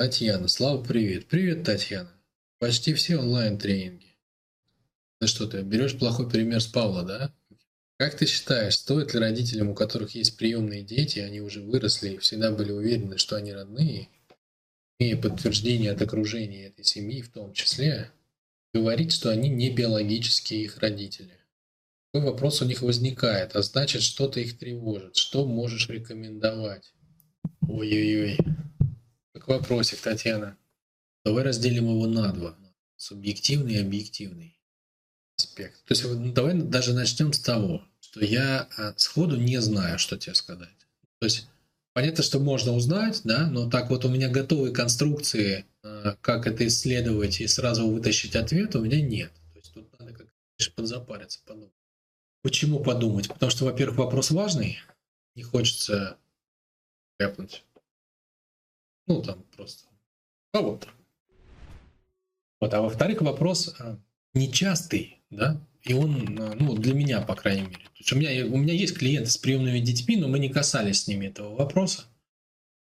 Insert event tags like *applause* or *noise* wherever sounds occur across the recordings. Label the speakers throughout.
Speaker 1: Татьяна, Слава, привет. Привет, Татьяна. Почти все онлайн-тренинги. Ну что ты, берешь плохой пример с Павла, да? Как ты считаешь, стоит ли родителям, у которых есть приемные дети, они уже выросли и всегда были уверены, что они родные, имея подтверждение от окружения этой семьи в том числе, говорить, что они не биологические их родители? Такой вопрос у них возникает, а значит, что-то их тревожит. Что можешь рекомендовать? Ой-ой-ой. Как вопросик, Татьяна. Давай разделим его на два. Субъективный и объективный аспект. То есть давай даже начнем с того, что я а, сходу не знаю, что тебе сказать. То есть понятно, что можно узнать, да, но так вот у меня готовые конструкции, а, как это исследовать и сразу вытащить ответ, у меня нет. То есть тут надо как подзапариться, подумать. Почему подумать? Потому что, во-первых, вопрос важный, не хочется ляпнуть. Ну, там просто кого-то. Вот, а во-вторых, вопрос а, нечастый, да, и он, а, ну, для меня, по крайней мере. То есть у меня, у меня есть клиенты с приемными детьми, но мы не касались с ними этого вопроса.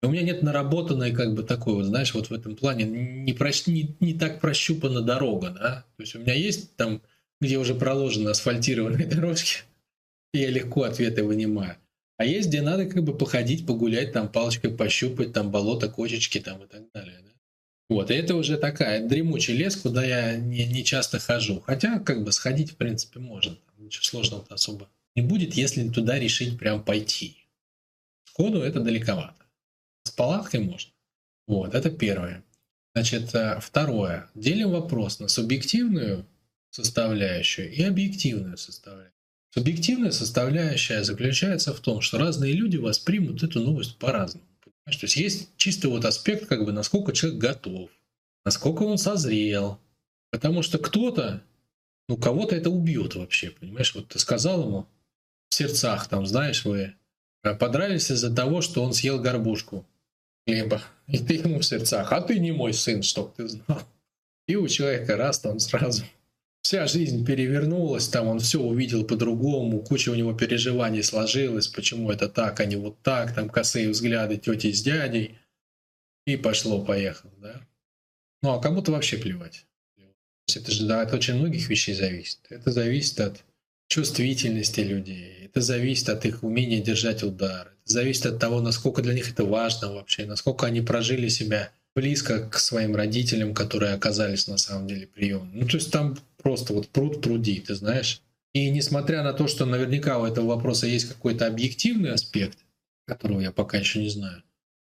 Speaker 1: И у меня нет наработанной, как бы, такой, вот, знаешь, вот в этом плане не, прощ, не, не так прощупана дорога, да. То есть у меня есть там, где уже проложены асфальтированные *laughs* дорожки, и я легко ответы вынимаю. А есть, где надо как бы походить, погулять, там палочкой пощупать, там болото, кочечки там и так далее. Да? Вот, и это уже такая дремучий лес, куда я не, не часто хожу. Хотя, как бы, сходить, в принципе, можно. Там ничего сложного особо не будет, если туда решить прям пойти. Сходу это далековато. С палаткой можно. Вот, это первое. Значит, э, второе. Делим вопрос на субъективную составляющую и объективную составляющую. Субъективная составляющая заключается в том, что разные люди воспримут эту новость по-разному. То есть есть чисто вот аспект, как бы, насколько человек готов, насколько он созрел. Потому что кто-то, ну, кого-то это убьет вообще, понимаешь? Вот ты сказал ему в сердцах, там, знаешь, вы э, подрались из-за того, что он съел горбушку хлеба. И ты ему в сердцах, а ты не мой сын, чтоб ты знал. И у человека раз там сразу вся жизнь перевернулась, там он все увидел по-другому, куча у него переживаний сложилась, почему это так, а не вот так, там косые взгляды тети с дядей, и пошло-поехало, да. Ну, а кому-то вообще плевать. Это же да, от очень многих вещей зависит. Это зависит от чувствительности людей, это зависит от их умения держать удар, это зависит от того, насколько для них это важно вообще, насколько они прожили себя близко к своим родителям, которые оказались на самом деле приемными. Ну, то есть там просто вот пруд пруди, ты знаешь. И несмотря на то, что наверняка у этого вопроса есть какой-то объективный аспект, которого я пока еще не знаю,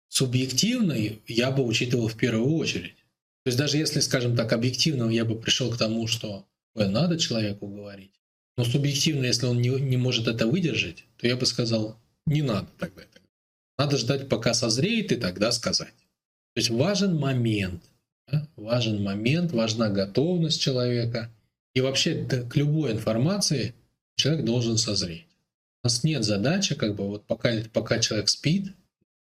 Speaker 1: субъективный я бы учитывал в первую очередь. То есть даже если, скажем так, объективно я бы пришел к тому, что надо человеку говорить, но субъективно, если он не, не может это выдержать, то я бы сказал, не надо тогда. Надо ждать, пока созреет, и тогда сказать. То есть важен момент, важен момент, важна готовность человека. И вообще к любой информации человек должен созреть. У нас нет задачи, как бы вот пока, пока человек спит,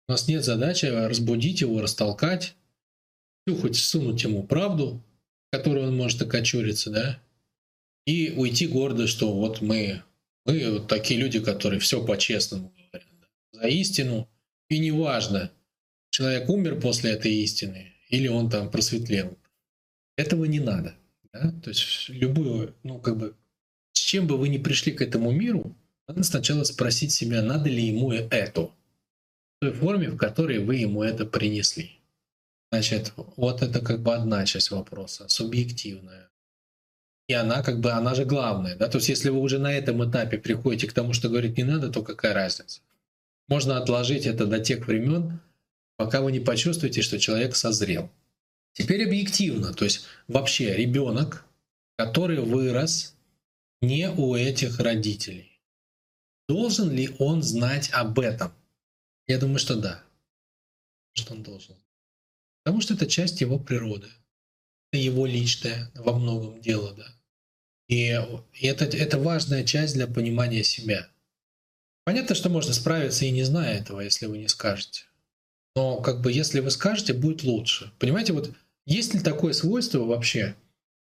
Speaker 1: у нас нет задачи разбудить его, растолкать, ну, хоть сунуть ему правду, которую он может окочуриться, да, и уйти гордо, что вот мы, мы вот такие люди, которые все по-честному говорят, да, за истину, и неважно, человек умер после этой истины или он там просветлел. Этого не надо. Да? То есть любую, ну как бы, с чем бы вы ни пришли к этому миру, надо сначала спросить себя, надо ли ему это, в той форме, в которой вы ему это принесли. Значит, вот это как бы одна часть вопроса, субъективная. И она как бы, она же главная. Да? То есть если вы уже на этом этапе приходите к тому, что говорить не надо, то какая разница? Можно отложить это до тех времен, пока вы не почувствуете, что человек созрел. Теперь объективно, то есть вообще ребенок, который вырос не у этих родителей, должен ли он знать об этом? Я думаю, что да, что он должен. Потому что это часть его природы, это его личное во многом дело, да. И это, это важная часть для понимания себя. Понятно, что можно справиться и не зная этого, если вы не скажете. Но как бы если вы скажете, будет лучше. Понимаете, вот есть ли такое свойство вообще,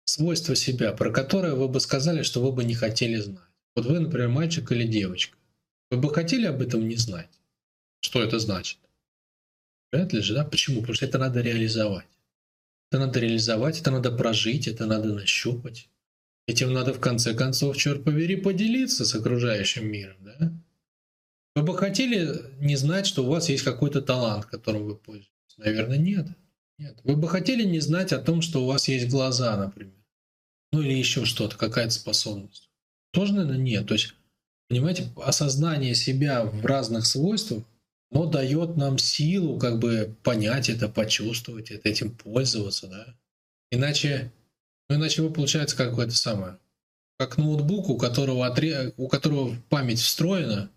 Speaker 1: свойство себя, про которое вы бы сказали, что вы бы не хотели знать? Вот вы, например, мальчик или девочка. Вы бы хотели об этом не знать? Что это значит? Вряд ли же, да? Почему? Потому что это надо реализовать. Это надо реализовать, это надо прожить, это надо нащупать. Этим надо в конце концов, черт побери, поделиться с окружающим миром, да? Вы бы хотели не знать, что у вас есть какой-то талант, которым вы пользуетесь? Наверное, нет. Нет. Вы бы хотели не знать о том, что у вас есть глаза, например. Ну или еще что-то, какая-то способность. Тоже, наверное, нет. То есть, понимаете, осознание себя в разных свойствах, оно дает нам силу как бы понять это, почувствовать это, этим пользоваться, да. Иначе, ну иначе вы получается какое-то самое, как ноутбук, у которого, отре... у которого память встроена,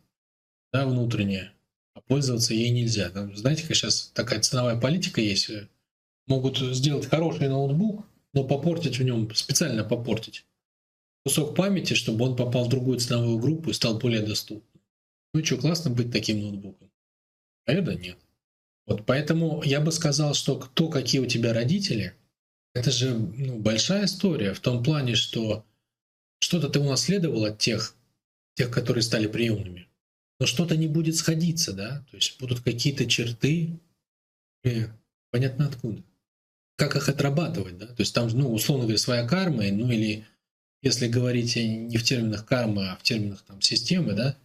Speaker 1: да, внутренняя, а пользоваться ей нельзя. Там, знаете, как сейчас такая ценовая политика есть, могут сделать хороший ноутбук, но попортить в нем, специально попортить кусок памяти, чтобы он попал в другую ценовую группу и стал более доступным. Ну что, классно быть таким ноутбуком? Наверное, нет. Вот поэтому я бы сказал, что кто, какие у тебя родители, это же ну, большая история в том плане, что что-то ты унаследовал от тех, тех, которые стали приемными. Но что-то не будет сходиться, да? То есть будут какие-то черты, и понятно откуда как их отрабатывать, да? То есть там, ну, условно говоря, своя карма, ну или если говорить не в терминах кармы, а в терминах там системы, да,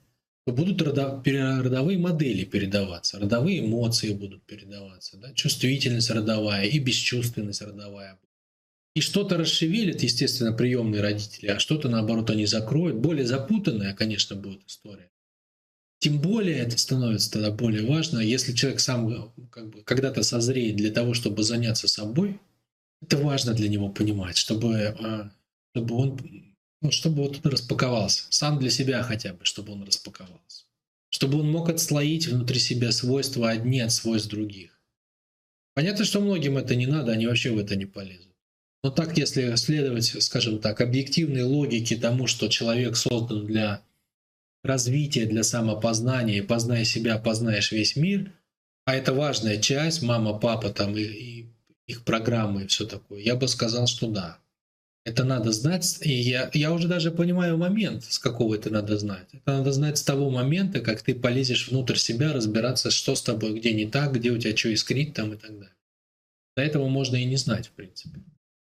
Speaker 1: то будут родо, родовые модели передаваться, родовые эмоции будут передаваться, да, чувствительность родовая и бесчувственность родовая. И что-то расшевелит, естественно, приемные родители, а что-то, наоборот, они закроют. Более запутанная, конечно, будет история. Тем более это становится тогда более важно, если человек сам как бы, когда-то созреет для того, чтобы заняться собой, это важно для него понимать, чтобы, а, чтобы он ну, чтобы вот он распаковался, сам для себя хотя бы, чтобы он распаковался. Чтобы он мог отслоить внутри себя свойства одни от свойств других. Понятно, что многим это не надо, они вообще в это не полезут. Но так, если следовать, скажем так, объективной логике тому, что человек создан для развитие для самопознания, познай себя, познаешь весь мир, а это важная часть, мама, папа там и, и их программы и все такое, я бы сказал, что да. Это надо знать, и я, я уже даже понимаю момент, с какого это надо знать. Это надо знать с того момента, как ты полезешь внутрь себя, разбираться, что с тобой, где не так, где у тебя что искрит там и так далее. До этого можно и не знать, в принципе.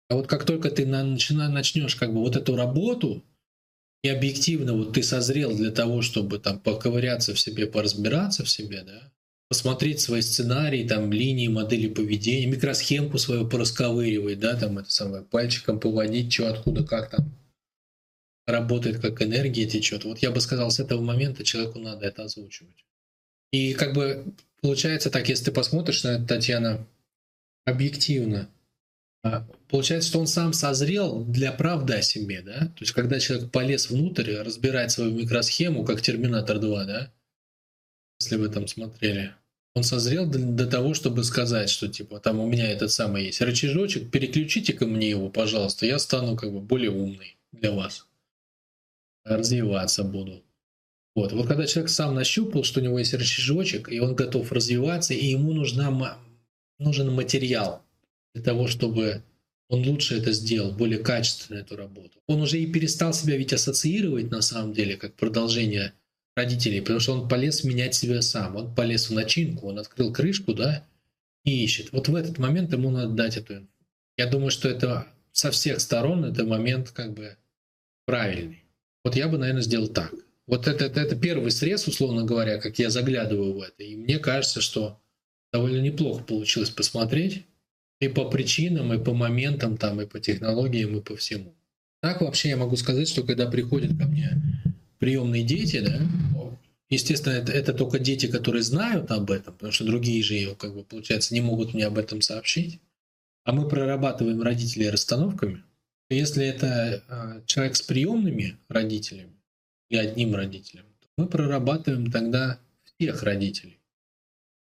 Speaker 1: А вот как только ты начнешь как бы вот эту работу, и объективно вот ты созрел для того, чтобы там поковыряться в себе, поразбираться в себе, да, посмотреть свои сценарии, там, линии, модели поведения, микросхемку свою порасковыривать, да, там, это самое, пальчиком поводить, что, откуда, как там работает, как энергия течет. Вот я бы сказал, с этого момента человеку надо это озвучивать. И как бы получается так, если ты посмотришь на это, Татьяна, объективно, получается, что он сам созрел для правды о себе, да? То есть, когда человек полез внутрь, разбирать свою микросхему, как Терминатор 2, да? Если вы там смотрели. Он созрел до, того, чтобы сказать, что типа там у меня этот самый есть рычажочек, переключите ко мне его, пожалуйста, я стану как бы более умный для вас. Развиваться буду. Вот. вот когда человек сам нащупал, что у него есть рычажочек, и он готов развиваться, и ему нужна, нужен материал, для того, чтобы он лучше это сделал, более качественно эту работу. Он уже и перестал себя ведь ассоциировать на самом деле как продолжение родителей, потому что он полез менять себя сам. Он полез в начинку, он открыл крышку, да, и ищет. Вот в этот момент ему надо дать эту Я думаю, что это со всех сторон это момент как бы правильный. Вот я бы, наверное, сделал так. Вот это, это, это первый срез, условно говоря, как я заглядываю в это. И мне кажется, что довольно неплохо получилось посмотреть. И по причинам, и по моментам, там, и по технологиям, и по всему. Так вообще я могу сказать, что когда приходят ко мне приемные дети, да, естественно, это, это только дети, которые знают об этом, потому что другие же, как бы, получается, не могут мне об этом сообщить. А мы прорабатываем родителей расстановками. Если это э, человек с приемными родителями и одним родителем, то мы прорабатываем тогда всех родителей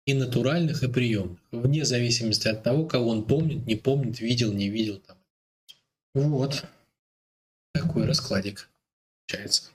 Speaker 1: и натуральных, и приемных, вне зависимости от того, кого он помнит, не помнит, видел, не видел. Там. Вот такой раскладик получается.